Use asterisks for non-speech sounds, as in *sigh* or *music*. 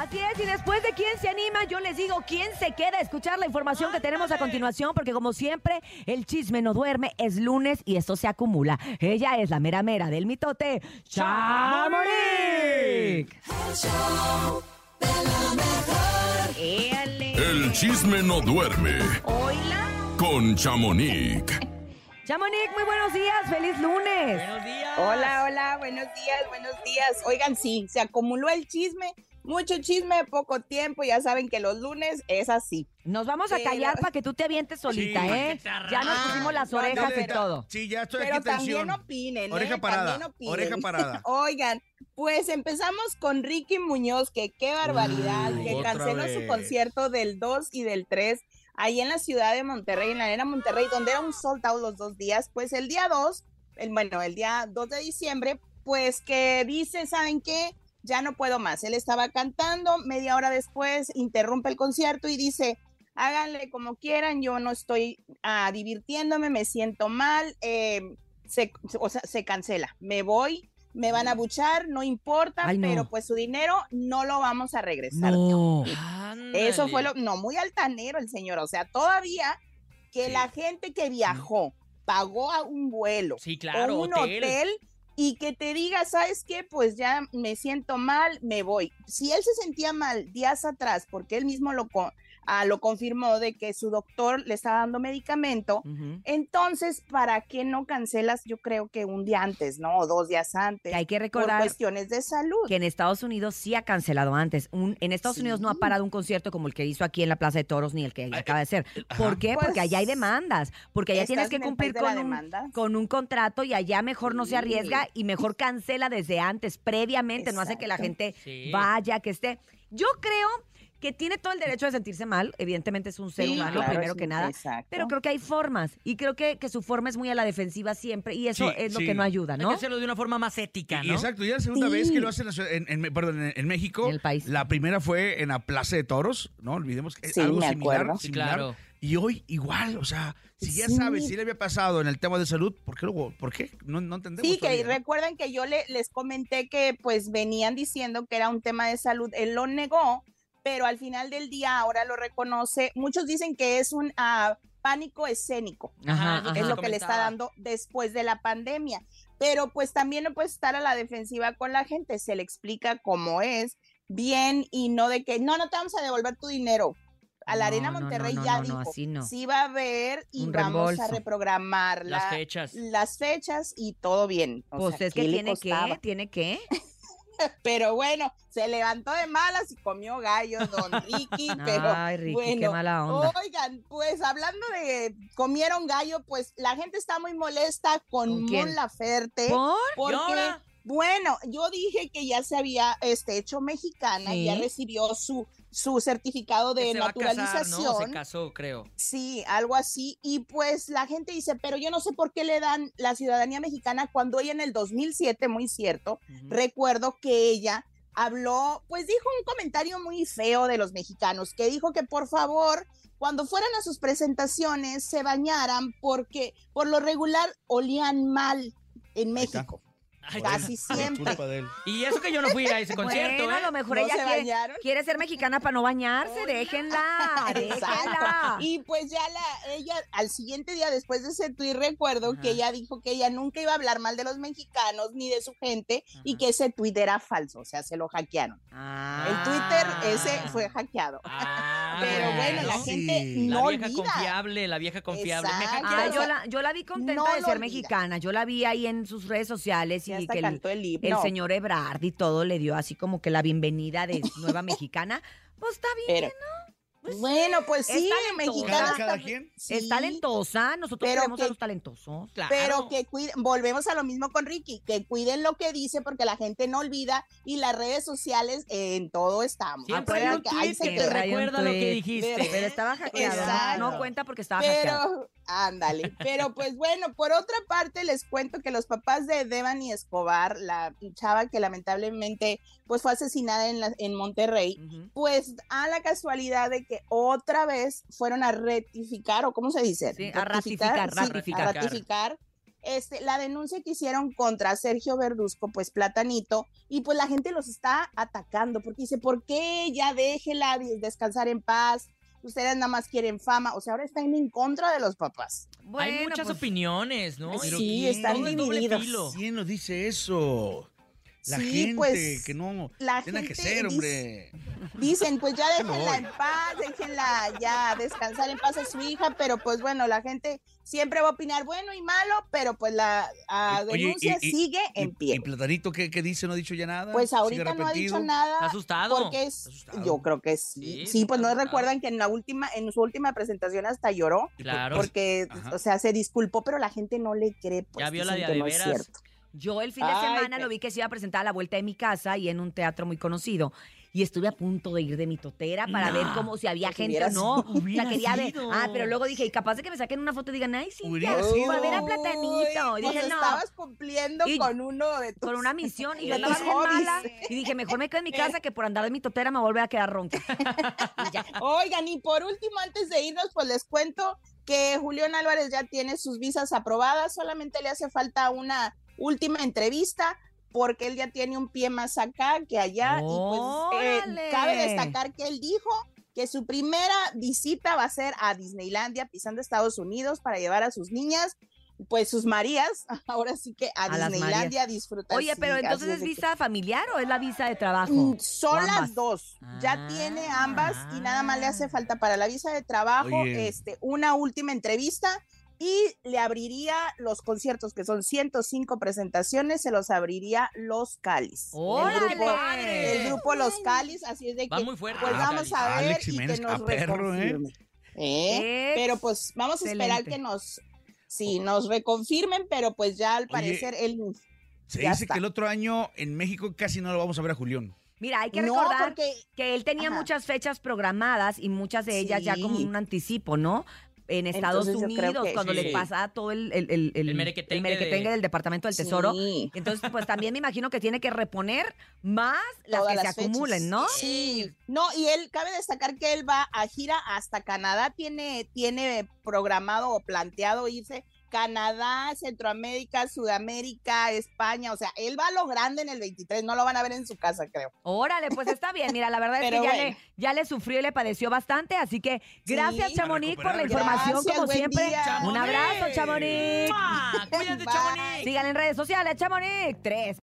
Así es, y después de quién se anima, yo les digo quién se queda a escuchar la información que tenemos a continuación, porque como siempre, el chisme no duerme, es lunes y esto se acumula. Ella es la mera mera del mitote, Chamonix. El chisme no duerme Oila. con Chamonix. Chamonix, muy buenos días, feliz lunes. Buenos días. Hola, hola, buenos días, buenos días. Oigan, sí, se acumuló el chisme, mucho chisme, poco tiempo. Ya saben que los lunes es así. Nos vamos a callar la- para que tú te avientes solita, Sí, ¿eh? Ya nos pusimos las No, orejas no, y todo. Sí, ya estoy Pero aquí también tensión. opinen, ¿eh? Oreja parada, También opinen. oreja parada. *laughs* Oigan, pues empezamos con Ricky Muñoz, que qué barbaridad, Uy, que canceló su concierto del 2 y del 3 ahí en la ciudad de Monterrey, en la arena Monterrey, donde era un sold out los dos días. Pues el día 2, el, bueno, el día 2 de diciembre, pues que dice, ¿saben qué? Ya no puedo más. Él estaba cantando, media hora después interrumpe el concierto y dice, háganle como quieran, yo no estoy ah, divirtiéndome, me siento mal, eh, se, o sea, se cancela, me voy, me van a buchar, no importa, Ay, no. pero pues su dinero no lo vamos a regresar. No. Eso fue lo, no, muy altanero el señor, o sea, todavía que Sí. la gente que viajó, pagó a un vuelo Sí, claro, o un hotel. hotel. Y que te diga, ¿sabes qué? Pues ya me siento mal, me voy. Si él se sentía mal días atrás, porque él mismo lo, ah, lo confirmó de que su doctor le estaba dando medicamento, entonces, ¿para qué no cancelas? Yo creo que un día antes, ¿no? O dos días antes. Que hay que por recordar cuestiones de salud. que en Estados Unidos sí ha cancelado antes. Un- en Estados Sí. Unidos no ha parado un concierto como el que hizo aquí en la Plaza de Toros ni el que acaba de hacer. ¿Por qué? Pues, Porque allá hay demandas. Porque allá tienes ¿Estás que cumplir con un, demanda? con un contrato y allá mejor no se arriesga y mejor cancela desde antes, previamente. No hace que la gente Sí. vaya, que esté. Yo creo que tiene todo el derecho de sentirse mal. Evidentemente es un ser Sí, humano, claro, primero sí, que nada. exacto. Pero creo que hay formas. Y creo que, que su forma es muy a la defensiva siempre. Y eso Sí, es lo sí. que no ayuda, Hay ¿no? que hacerlo de una forma más ética, Y- ¿no? Exacto, ya es la segunda Sí. vez que lo hacen en, en- en- perdón, en, en México. En el país. La primera fue en la Plaza de Toros, no olvidemos que es Sí, algo me similar, similar. claro. Y hoy igual, o sea, si ya Sí. sabes, si le había pasado en el tema de salud, ¿por qué luego? ¿Por qué? No, no entendemos. Sí, que todavía, ¿no? recuerden que yo le- les comenté que pues venían diciendo que era un tema de salud, él lo negó, pero al final del día ahora lo reconoce. Muchos dicen que es un ah, pánico escénico, Ajá, es ajá. lo que le está dando después de la pandemia. Pero pues también no puede estar a la defensiva con la gente, se le explica cómo es, bien y no de que no, no te vamos a devolver tu dinero. A la No, Arena no, Monterrey no, ya no, no, dijo, así no. sí va a haber y Un vamos reembolso. a reprogramar Las la- fechas. las fechas y todo bien. O Pues sea, es que ¿qué le tiene que, tiene que. Pero bueno, se levantó de malas y comió gallo, don *laughs* Ricky. pero Ay, Ricky, bueno, qué mala onda. Oigan, pues hablando de comieron gallo, pues la gente está muy molesta con, ¿Con? Mon Laferte. ¿Por? Porque? Bueno, yo dije que ya se había este, hecho mexicana, Sí. ya recibió su, su certificado de Se va a casar, ¿no? naturalización. Se casó, creo. Sí, algo así. Y pues la gente dice, pero yo no sé por qué le dan la ciudadanía mexicana cuando ella en el 2007, muy cierto, recuerdo que ella habló, pues dijo un comentario muy feo de los mexicanos, que dijo que por favor, cuando fueran a sus presentaciones, se bañaran porque por lo regular olían mal en Ahí está. México. Ay, Casi siempre. culpa de él. Y eso que yo no fui a ese concierto, bueno, a ¿eh? lo mejor ¿No ella se quiere, bañaron? quiere ser mexicana para no bañarse. *laughs* Déjenla. Y pues ya la, ella, al siguiente día después de ese tuit, recuerdo Ajá. que ella dijo que ella nunca iba a hablar mal de los mexicanos ni de su gente y que ese tuit era falso, o sea, se lo hackearon. Ah. El Twitter ese fue hackeado. Ah, *laughs* Pero bueno, la gente Sí. La no vieja olvida. confiable, la vieja confiable. Me. Ah, hackearon. yo la, yo la vi contenta No de ser olvida. mexicana. Yo la vi ahí en sus redes sociales hasta que el, cantó el himno. el señor Ebrard y todo le dio así como que la bienvenida de nueva *laughs* mexicana. Pues está bien. Pero, bueno, pues es sí, talentosa. mexicanas Cada también- quien. sí, Es talentosa. Nosotros Pero queremos a que- los talentosos. Claro. Pero que cuiden, volvemos a lo mismo con Ricky, que cuiden lo que dice porque la gente no olvida y las redes sociales eh, en todo estamos. Siempre hay un que que te. Hay un recuerda lo que dijiste. Pero estaba hackeado. ¿no? Cuenta porque estaba hackeado. Pero, ándale. *laughs* Pero pues bueno, por otra parte les cuento que los papás de Devani Escobar, la chava que lamentablemente pues fue asesinada en, la- en Monterrey, pues a la casualidad de que otra vez fueron a rectificar, o cómo se dice, Sí, a ratificar, sí, ratificar. a ratificar este, la denuncia que hicieron contra Sergio Verduzco, pues Platanito, y pues la gente los está atacando, porque dice, ¿por qué ya déjela descansar en paz? Ustedes nada más quieren fama, o sea, ahora están en contra de los papás. Hay Bueno, muchas pues, opiniones, ¿no? Sí, Y ¿quién? están divididos. ¿Quién nos dice eso? La Sí, gente pues, que no la tiene que gente ser, dice- hombre. Dicen, pues ya *laughs* déjenla en paz, déjenla ya descansar en paz a su hija, pero pues bueno, la gente siempre va a opinar bueno y malo, pero pues la Oye, y- denuncia y- sigue ¿Y, en pie. y Platanito qué, qué dice? ¿No ha dicho ya nada? Pues ¿Sigue ahorita no ha dicho nada. ¿Está asustado? Porque es, yo creo que sí. Sí, pues no asustado. recuerdan que en la última, en su última presentación hasta lloró, Claro. porque, Ajá. o sea, se disculpó, pero la gente no le cree. Pues, Ya vio la de que no es veras. cierto. Yo el fin de Ay, semana qué- lo vi que se iba a presentar a la vuelta de mi casa y en un teatro muy conocido. Y estuve a punto de ir de mi totera para No. ver cómo si había gente o no. *laughs* O quería ver. Ah, pero luego dije, y capaz de que me saquen una foto y digan, ay, sí, fue a ver a Platanito. Y pues dije, no. estabas cumpliendo Y- con uno de tus... Con una misión y yo tus bien mala. Y dije, mejor me quedo en mi casa que por andar de mi totera me vuelve a quedar ronca. *laughs* Y ya. Oigan, y por último, antes de irnos, pues les cuento que Julián Álvarez ya tiene sus visas aprobadas, solamente le hace falta una última entrevista porque él ya tiene un pie más acá que allá y pues eh, cabe destacar que él dijo que su primera visita va a ser a Disneylandia pisando Estados Unidos para llevar a sus niñas pues sus Marías, *laughs* ahora sí que a, A Disneylandia a disfrutar. Oye, pero sí, entonces es de que- visa familiar o es la visa de trabajo? Mm, Son las dos. Ya tiene ambas y nada más le hace Ah. falta para la visa de trabajo Oye. este, una última entrevista y le abriría los conciertos, que son 105 presentaciones, se los abriría Los Calis. El grupo, ¡Padre! el grupo Los Calis, así es de Va que muy fuerte. pues vamos a ver Alex y Jiménez, que nos a perro, ¿eh? reconfirme. ¿Eh? Pero pues vamos a esperar que nos, sí, nos reconfirmen, pero pues ya al Oye, parecer él Se dice está. que el otro año en México casi no lo vamos a ver a Julián. Mira, hay que no, recordar porque que él tenía Ajá. muchas fechas programadas y muchas de ellas ya como un anticipo, ¿no? En Estados Entonces, Unidos, cuando le pasa todo el, el, el, El merequetengue el merequetengue de- del Departamento del Tesoro. Sí. Entonces, pues también me imagino que tiene que reponer más las todas que se fechas. acumulen, ¿no? Sí. No, y él cabe destacar que él va a gira hasta Canadá, tiene, tiene programado o planteado irse Canadá, Centroamérica, Sudamérica, España, o sea, él va a lo grande en el 23, no lo van a ver en su casa, creo. Órale, pues está bien. Mira, la verdad es que ya, bueno. le, ya le sufrió y le padeció bastante. Así que gracias, Sí. Chamonix, por la información, Gracias, como siempre. Un abrazo, Chamonix. Cuídate. Chamonix. Síganle en redes sociales, Chamonix. Tres.